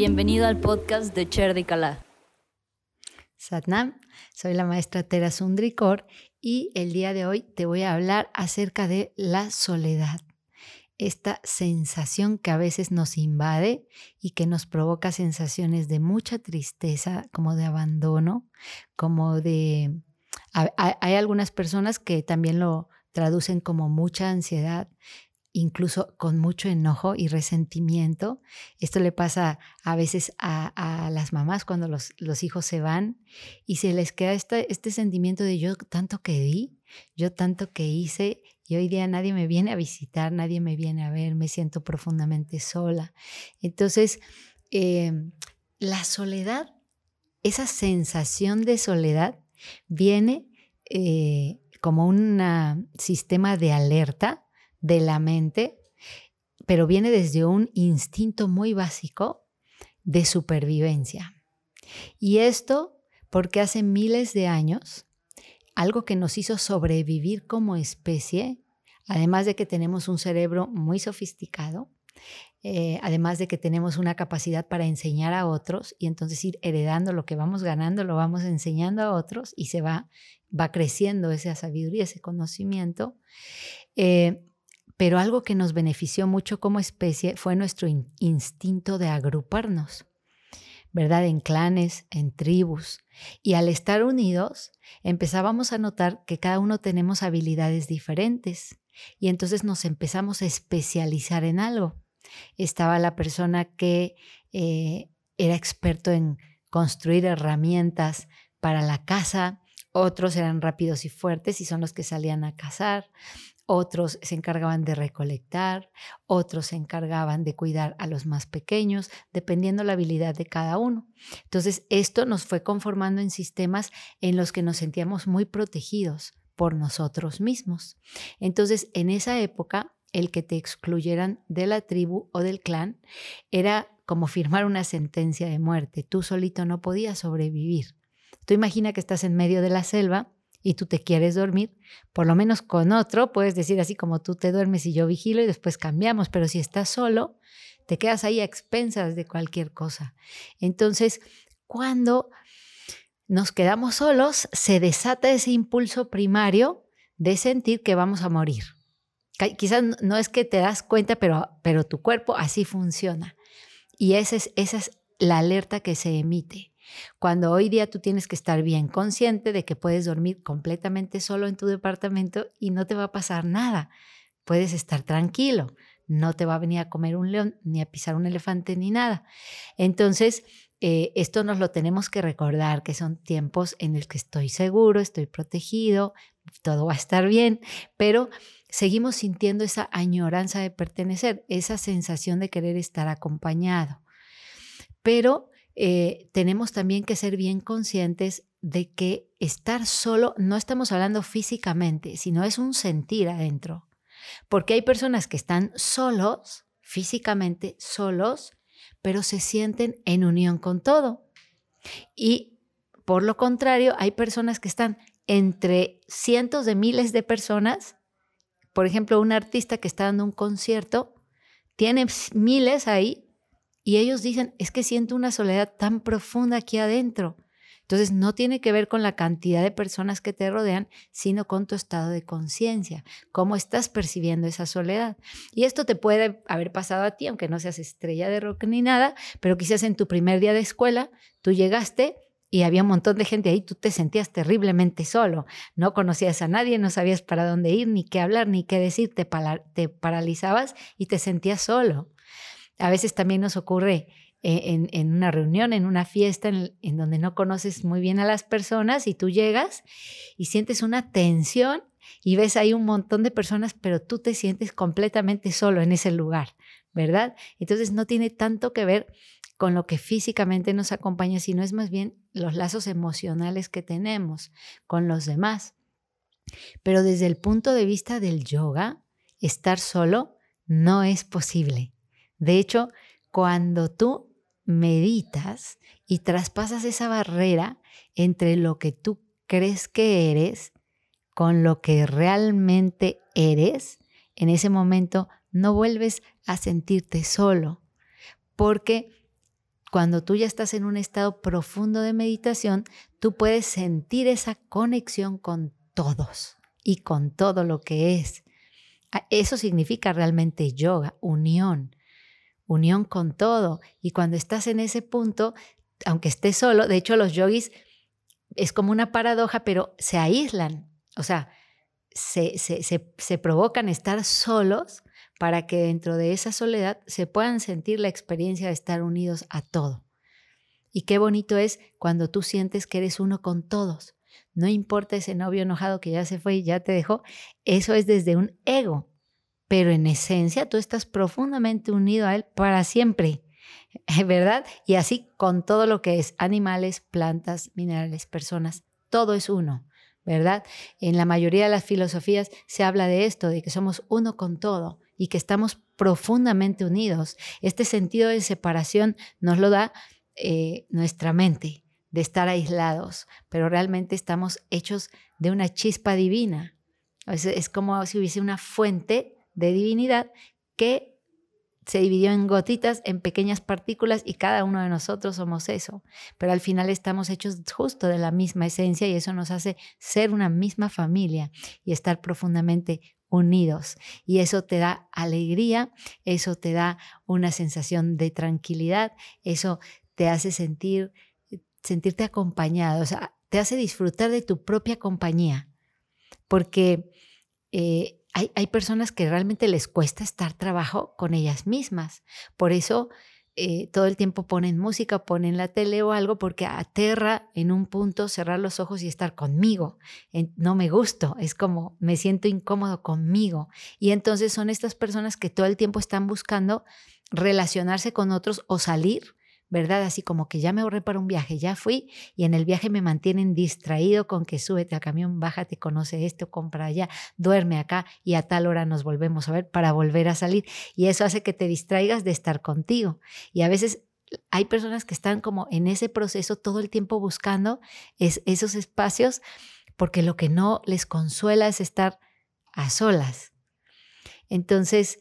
Bienvenido al podcast de Cher de. Satnam, soy la maestra Tera Sundrikor y el día de hoy te voy a hablar acerca de la soledad. Esta sensación que a veces nos invade y que nos provoca sensaciones de mucha tristeza, como de abandono, como de... Hay algunas personas que también lo traducen como mucha ansiedad incluso con mucho enojo y resentimiento. Esto le pasa a veces a, las mamás cuando los, hijos se van y se les queda este sentimiento de yo tanto que di, yo tanto que hice y hoy día nadie me viene a visitar, nadie me viene a ver, me siento profundamente sola. Entonces, em, la soledad, esa sensación de soledad viene eh, como un sistema de alerta de la mente, pero viene desde un instinto muy básico de supervivencia. Y esto porque hace miles de años, algo que nos hizo sobrevivir como especie, además de que tenemos un cerebro muy sofisticado, eh, además de que tenemos una capacidad para enseñar a otros y entonces ir heredando lo que vamos ganando, lo vamos enseñando a otros y se va, va creciendo esa sabiduría, ese conocimiento. Eh, pero algo que nos benefició mucho como especie fue nuestro instinto de agruparnos, ¿verdad? En clanes, en tribus. Y al estar unidos, empezábamos a notar que cada uno tenemos habilidades diferentes. Y entonces nos empezamos a especializar en algo. Estaba la persona que eh, era experto en construir herramientas para la casa, otros eran rápidos y fuertes y son los que salían a cazar, otros se encargaban de recolectar, otros se encargaban de cuidar a los más pequeños, dependiendo la habilidad de cada uno. Entonces, esto nos fue conformando en sistemas en los que nos sentíamos muy protegidos por nosotros mismos. Entonces, en esa época, el que te excluyeran de la tribu o del clan era como firmar una sentencia de muerte. Tú solito no podías sobrevivir. Tú imagina que estás en medio de la selva y tú te quieres dormir, por lo menos con otro, puedes decir así como tú te duermes y yo vigilo y después cambiamos, pero si estás solo, te quedas ahí a expensas de cualquier cosa. Entonces, cuando nos quedamos solos, se desata ese impulso primario de sentir que vamos a morir. Quizás no es que te das cuenta, pero, pero tu cuerpo así funciona. Y esa es, esa es la alerta que se emite. Cuando hoy día tú tienes que estar bien consciente de que puedes dormir completamente solo en tu departamento y no te va a pasar nada. Puedes estar tranquilo, no te va a venir a comer un león, ni a pisar un elefante, ni nada. Entonces, eh, esto nos lo tenemos que recordar, que son tiempos en los que estoy seguro, estoy protegido, todo va a estar bien, pero seguimos sintiendo esa añoranza de pertenecer, esa sensación de querer estar acompañado. Pero eh, tenemos también que ser bien conscientes de que estar solo, no estamos hablando físicamente, sino es un sentir adentro. Porque hay personas que están solos, físicamente solos, pero se sienten en unión con todo. Y por lo contrario, hay personas que están entre cientos de miles de personas. Por ejemplo, un artista que está dando un concierto, tiene miles ahí, y ellos dicen, es que siento una soledad tan profunda aquí adentro. Entonces no tiene que ver con la cantidad de personas que te rodean, sino con tu estado de conciencia, cómo estás percibiendo esa soledad. Y esto te puede haber pasado a ti, aunque no seas estrella de rock ni nada, pero quizás en tu primer día de escuela tú llegaste y había un montón de gente ahí, tú te sentías terriblemente solo, no conocías a nadie, no sabías para dónde ir, ni qué hablar, ni qué decir, te, te paralizabas y te sentías solo. A veces también nos ocurre eh, en, una reunión, en una fiesta en, en, donde no conoces muy bien a las personas y tú llegas y sientes una tensión y ves ahí un montón de personas, pero tú te sientes completamente solo en ese lugar, ¿verdad? Entonces no tiene tanto que ver con lo que físicamente nos acompaña, sino es más bien los lazos emocionales que tenemos con los demás. Pero desde el punto de vista del yoga, estar solo no es posible. De hecho, cuando tú meditas y traspasas esa barrera entre lo que tú crees que eres con lo que realmente eres, en ese momento no vuelves a sentirte solo, porque cuando tú ya estás en un estado profundo de meditación, tú puedes sentir esa conexión con todos y con todo lo que es. Eso significa realmente yoga, unión, unión con todo. Y cuando estás en ese punto, aunque estés solo, de hecho los yogis es como una paradoja, pero se aíslan, o sea, se, se, se provocan estar solos para que dentro de esa soledad se puedan sentir la experiencia de estar unidos a todo. Y qué bonito es cuando tú sientes que eres uno con todos. No importa ese novio enojado que ya se fue y ya te dejó, eso es desde un ego. Pero en esencia tú estás profundamente unido a él para siempre, ¿verdad? Y así con todo lo que es animales, plantas, minerales, personas, todo es uno. ¿verdad? En la mayoría de las filosofías se habla de esto, de que somos uno con todo y que estamos profundamente unidos. Este sentido de separación nos lo da eh, nuestra mente, de estar aislados, pero realmente estamos hechos de una chispa divina. Es, es como si hubiese una fuente de divinidad que se dividió en gotitas, en pequeñas partículas y cada uno de nosotros somos eso. Pero al final estamos hechos justo de la misma esencia y eso nos hace ser una misma familia y estar profundamente unidos. Y eso te da alegría, eso te da una sensación de tranquilidad, eso te hace sentir, sentirte acompañado, o sea, te hace disfrutar de tu propia compañía. Porque eh, hay, hay personas que realmente les cuesta estar trabajo con ellas mismas. Por eso eh, todo el tiempo ponen música, ponen la tele o algo porque aterra en un punto cerrar los ojos y estar conmigo. no me gusto, es como me siento incómodo conmigo. Y entonces son estas personas que todo el tiempo están buscando relacionarse con otros o salir ¿verdad? Así como que ya me ahorré para un viaje, ya fui y en el viaje me mantienen distraído con que súbete al camión, bájate, conoce esto, compra allá, duerme acá y a tal hora nos volvemos a ver para volver a salir. Y eso hace que te distraigas de estar contigo. Y a veces hay personas que están como en ese proceso todo el tiempo buscando esos espacios porque lo que no les consuela es estar a solas. Entonces,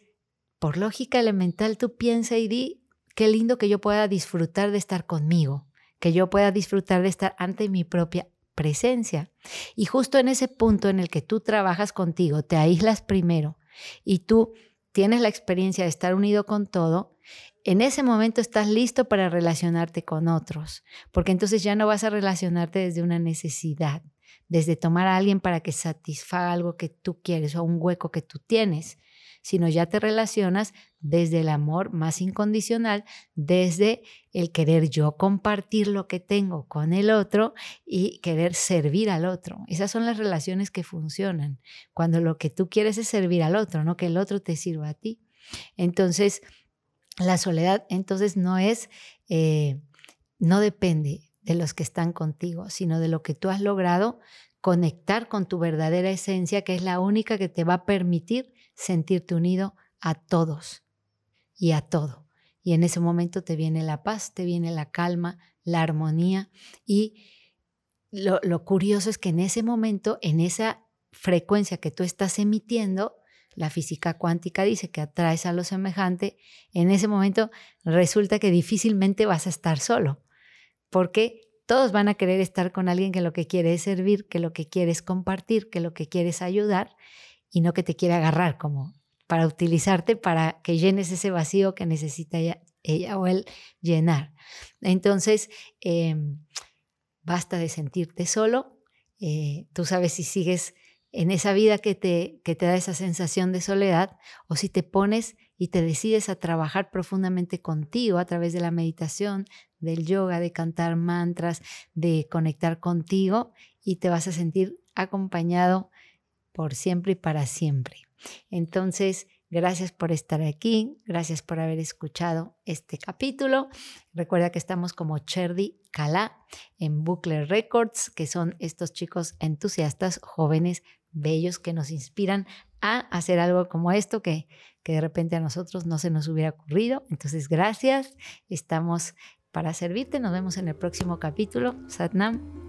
por lógica elemental, tú piensa y di, qué lindo que yo pueda disfrutar de estar conmigo, que yo pueda disfrutar de estar ante mi propia presencia. Y justo en ese punto en el que tú trabajas contigo, te aíslas primero y tú tienes la experiencia de estar unido con todo, en ese momento estás listo para relacionarte con otros, porque entonces ya no vas a relacionarte desde una necesidad, desde tomar a alguien para que satisfaga algo que tú quieres o un hueco que tú tienes, sino ya te relacionas desde el amor más incondicional, desde el querer yo compartir lo que tengo con el otro y querer servir al otro. Esas son las relaciones que funcionan, cuando lo que tú quieres es servir al otro, no que el otro te sirva a ti. Entonces, la soledad entonces no es, eh, no depende de los que están contigo, sino de lo que tú has logrado conectar con tu verdadera esencia, que es la única que te va a permitir sentirte unido a todos y a todo. Y en ese momento te viene la paz, te viene la calma, la armonía. Y lo, curioso es que en ese momento, en esa frecuencia que tú estás emitiendo, la física cuántica dice que atraes a lo semejante, en ese momento resulta que difícilmente vas a estar solo, porque todos van a querer estar con alguien que lo que quiere es servir, que lo que quiere es compartir, que lo que quiere es ayudar y no que te quiera agarrar como para utilizarte para que llenes ese vacío que necesita ella, o él llenar. Entonces, em, basta de sentirte solo. Eh, tú sabes si sigues en esa vida que te, que te da esa sensación de soledad o si te pones y te decides a trabajar profundamente contigo a través de la meditación, del yoga, de cantar mantras, de conectar contigo y te vas a sentir acompañado por siempre y para siempre. Entonces, gracias por estar aquí, gracias por haber escuchado este capítulo. Recuerda que estamos como Cherdy Kala en Bucle Records, que son estos chicos entusiastas, jóvenes, bellos, que nos inspiran a hacer algo como esto que, que de repente a nosotros no se nos hubiera ocurrido. Entonces, gracias. Estamos para servirte. Nos vemos en el próximo capítulo. Satnam.